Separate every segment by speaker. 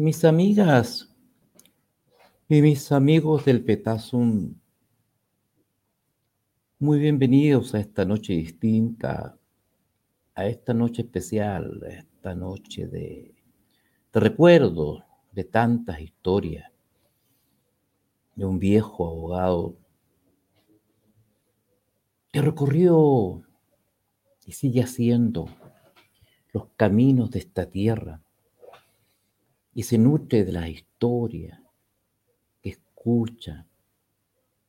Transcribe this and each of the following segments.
Speaker 1: Mis amigas y mis amigos del Petasum, muy bienvenidos a esta noche distinta, a esta noche especial, a esta noche de, de recuerdo de tantas historias, de un viejo abogado que recorrió y sigue haciendo los caminos de esta tierra y se nutre de la historia que escucha,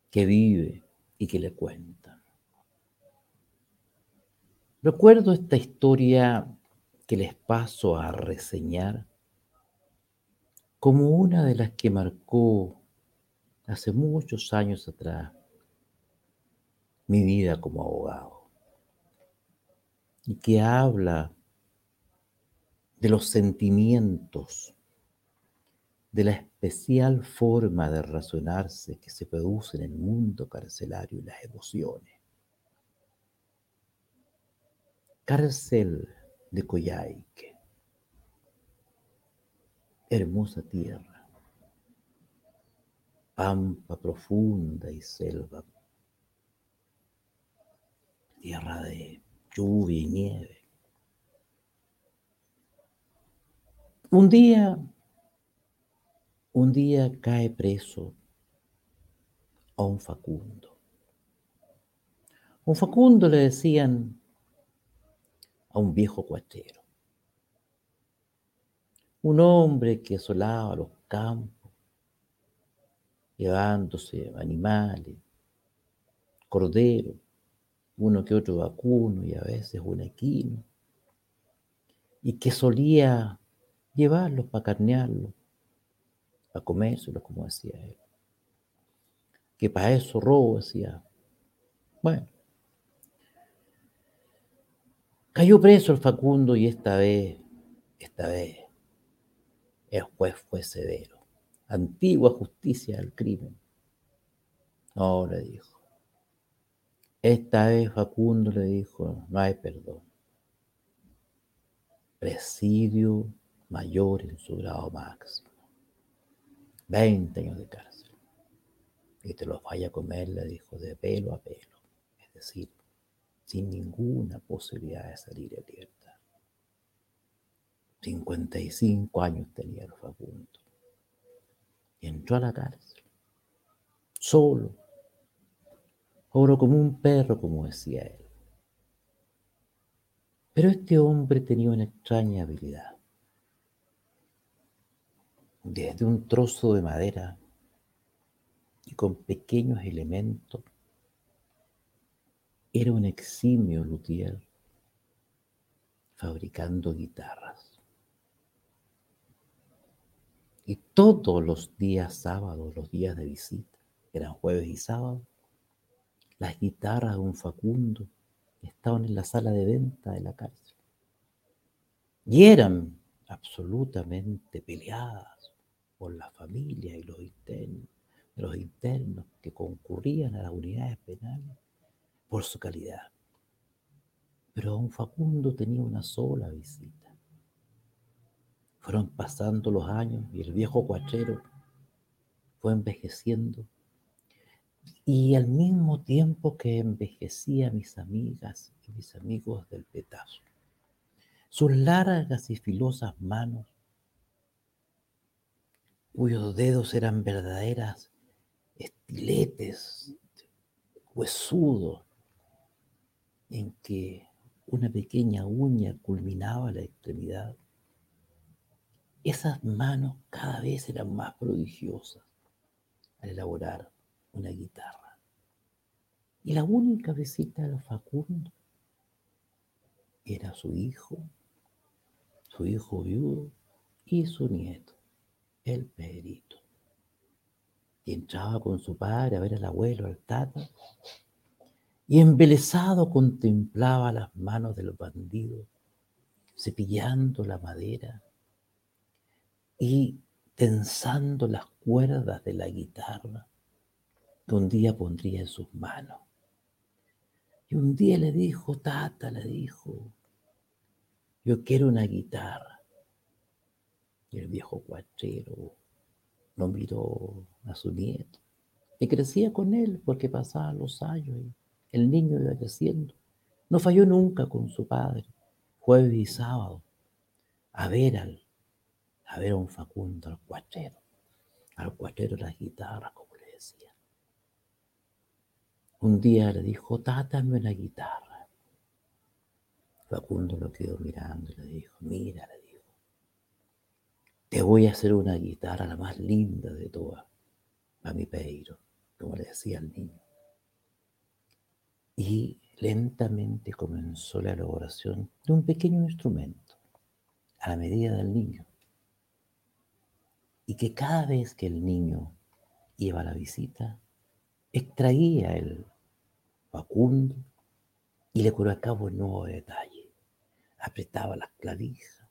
Speaker 1: que vive y que le cuenta. Recuerdo esta historia que les paso a reseñar como una de las que marcó hace muchos años atrás mi vida como abogado y que habla de los sentimientos de la especial forma de razonarse que se produce en el mundo carcelario y las emociones. Cárcel de Coyhaique. Hermosa tierra. Pampa profunda y selva. Tierra de lluvia y nieve. Un día un día cae preso a un Facundo. Un Facundo le decían a un viejo cuachero. Un hombre que asolaba los campos, llevándose animales, corderos, uno que otro vacuno y a veces un equino, y que solía llevarlos para carnearlos a comérselo, como decía él. Que para eso robo, decía. Bueno. Cayó preso el Facundo y esta vez, esta vez, el juez fue severo. Antigua justicia del crimen. No, le dijo. Esta vez Facundo le dijo, no hay perdón. Presidio mayor en su grado máximo. 20 años de cárcel. Y te los vaya a comer, le dijo, de pelo a pelo. Es decir, sin ninguna posibilidad de salir a libertad. 55 años tenía el Facundo. Y entró a la cárcel. Solo. Oro como un perro, como decía él. Pero este hombre tenía una extraña habilidad desde un trozo de madera y con pequeños elementos, era un eximio luthier fabricando guitarras. Y todos los días sábados, los días de visita, eran jueves y sábado, las guitarras de un Facundo estaban en la sala de venta de la cárcel. Y eran absolutamente peleadas por la familia y los internos, los internos que concurrían a las unidades penales por su calidad. Pero don Facundo tenía una sola visita. Fueron pasando los años y el viejo cuachero fue envejeciendo. Y al mismo tiempo que envejecía mis amigas y mis amigos del petazo, sus largas y filosas manos cuyos dedos eran verdaderas estiletes huesudos, en que una pequeña uña culminaba la extremidad. Esas manos cada vez eran más prodigiosas al elaborar una guitarra. Y la única visita de Facundo era su hijo, su hijo viudo y su nieto el perito. Y entraba con su padre a ver al abuelo, al tata, y embelesado contemplaba las manos del bandido, cepillando la madera y tensando las cuerdas de la guitarra que un día pondría en sus manos. Y un día le dijo, tata, le dijo, yo quiero una guitarra Y el viejo cuachero no miró a su nieto. Y crecía con él porque pasaban los años y el niño iba creciendo. No falló nunca con su padre, jueves y sábado, a ver al, a ver a un Facundo, al cuachero, al cuachero de las guitarras, como le decía. Un día le dijo, tátame una guitarra. Facundo lo quedó mirando y le dijo, mira, te voy a hacer una guitarra la más linda de todas, a mi peiro, como le decía al niño. Y lentamente comenzó la elaboración de un pequeño instrumento, a la medida del niño. Y que cada vez que el niño iba a la visita, extraía el Facundo y le colocaba un nuevo detalle. Apretaba las clavijas,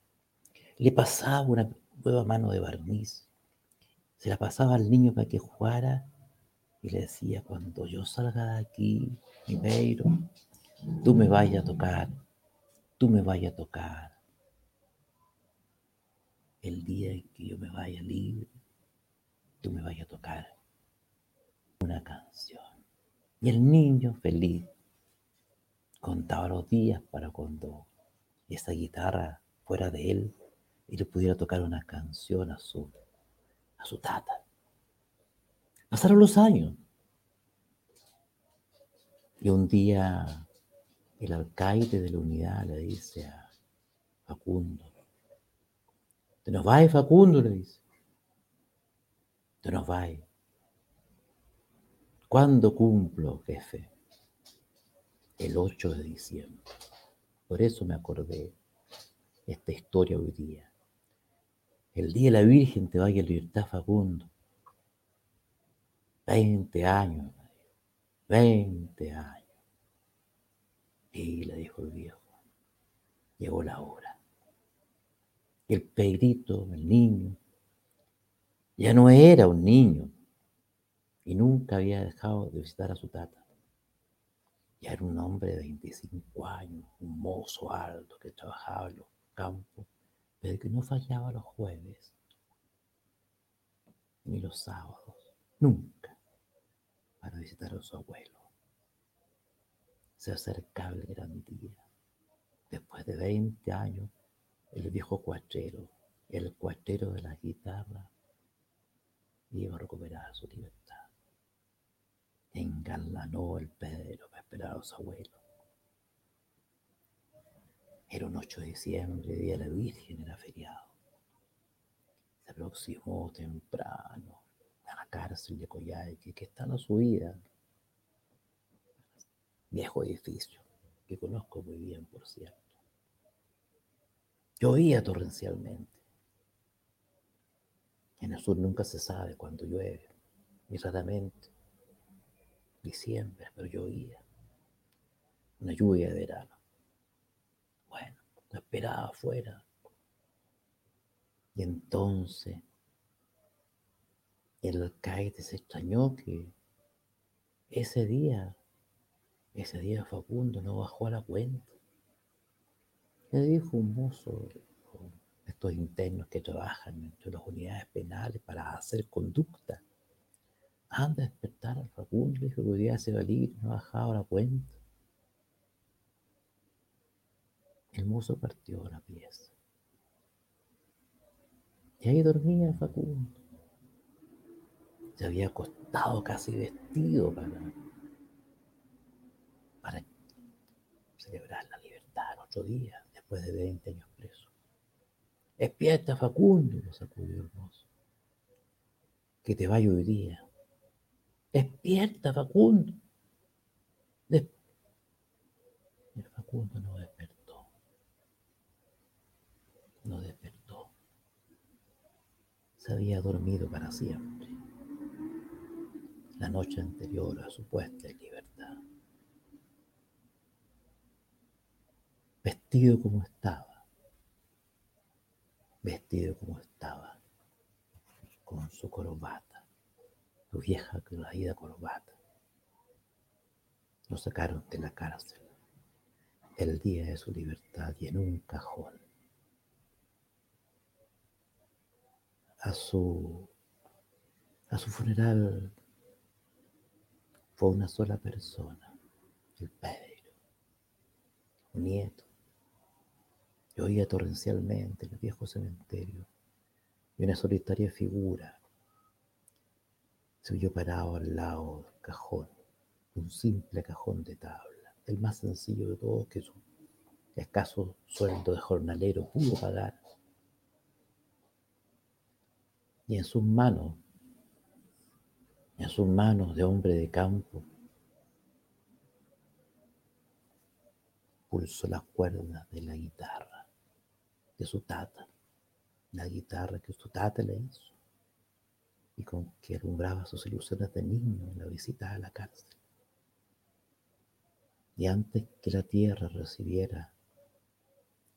Speaker 1: le pasaba una nueva mano de barniz, se la pasaba al niño para que jugara y le decía, cuando yo salga de aquí, Ribeiro, tú me vayas a tocar, tú me vayas a tocar. El día en que yo me vaya libre, tú me vayas a tocar una canción. Y el niño feliz contaba los días para cuando esa guitarra fuera de él y le pudiera tocar una canción a su, a su tata. Pasaron los años. Y un día el alcaide de la unidad le dice a Facundo, te nos va Facundo, le dice, te nos va. ¿Cuándo cumplo, jefe? El 8 de diciembre. Por eso me acordé esta historia hoy día. El día de la Virgen te vaya a libertad, Facundo. 20 años, 20 años. Y le dijo el viejo, llegó la hora. El pegrito, el niño, ya no era un niño y nunca había dejado de visitar a su tata. Ya era un hombre de 25 años, un mozo alto que trabajaba en los campos, pero que no fallaba los jueves ni los sábados, nunca para visitar a su abuelo. Se acercaba el gran día. Después de 20 años, el viejo cuachero, el cuachero de la guitarra, iba a recuperar su libertad. Engalanó el Pedro para esperar a su abuelo. Era un 8 de diciembre, día de la Virgen, era feriado. Se aproximó temprano la cárcel de Coyhaique, que está en la subida. Viejo edificio, que conozco muy bien, por cierto. Llovía torrencialmente. En el sur nunca se sabe cuándo llueve, y raramente. Diciembre, pero llovía. Una lluvia de verano. Lo esperaba afuera. Y entonces el alcaide se extrañó que ese día, ese día Facundo no bajó a la cuenta. Le dijo un mozo, estos internos que trabajan entre las unidades penales para hacer conducta. Anda a despertar al Facundo, dijo que hoy día se no ha bajado la cuenta. El mozo partió la pieza. Y ahí dormía Facundo se había acostado casi vestido para, para celebrar la libertad el otro día, después de 20 años preso. Despierta, Facundo, lo sacudió el mozo. Que te vaya hoy día. Despierta, Facundo. el Facundo no despertó. No despertó. Se había dormido para siempre la noche anterior a su puesta en libertad. Vestido como estaba, vestido como estaba, con su corbata, su vieja caída corbata. Lo sacaron de la cárcel el día de su libertad y en un cajón a su, a su funeral fue una sola persona, el Pedro, un nieto. Y oía torrencialmente en el viejo cementerio y una solitaria figura se oyó parado al lado del cajón, un simple cajón de tabla, el más sencillo de todos que su escaso sueldo de jornalero pudo pagar. Y en sus manos, en sus manos de hombre de campo, pulsó las cuerdas de la guitarra de su tata, la guitarra que su tata le hizo y con que alumbraba sus ilusiones de niño en la visita a la cárcel. Y antes que la tierra recibiera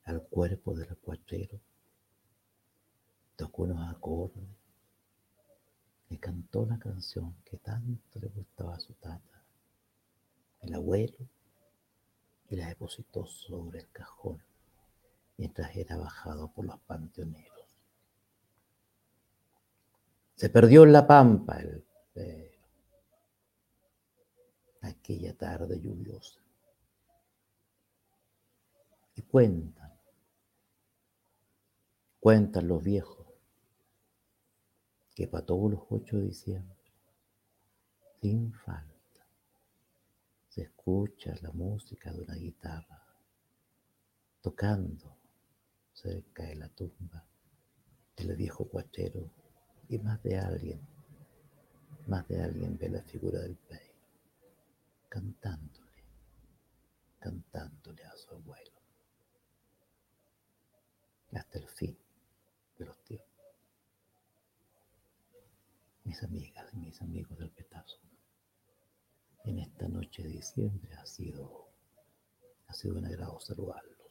Speaker 1: al cuerpo del cuatrero, tocó unos acordes y cantó la canción que tanto le gustaba a su tata, el abuelo, y la depositó sobre el cajón mientras era bajado por los panteoneros. Se perdió en la pampa el Pedro. Aquella tarde lluviosa. Y cuentan, cuentan los viejos, que para todos los 8 de diciembre, sin falta, se escucha la música de una guitarra tocando cerca de la tumba del viejo cuachero y más de alguien, más de alguien ve la figura del Pei, cantándole, cantándole a su abuelo, hasta el fin de los tiempos. Mis amigas y mis amigos del petazo, en esta noche de diciembre ha sido, ha sido un agrado saludarlos.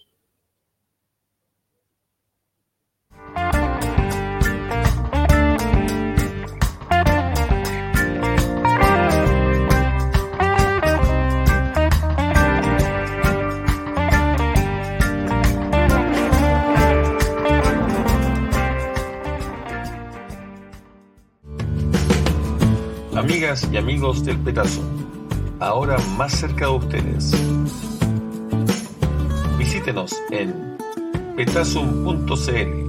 Speaker 2: Amigas y amigos del Petazo, ahora más cerca de ustedes. Visítenos en petazum.cl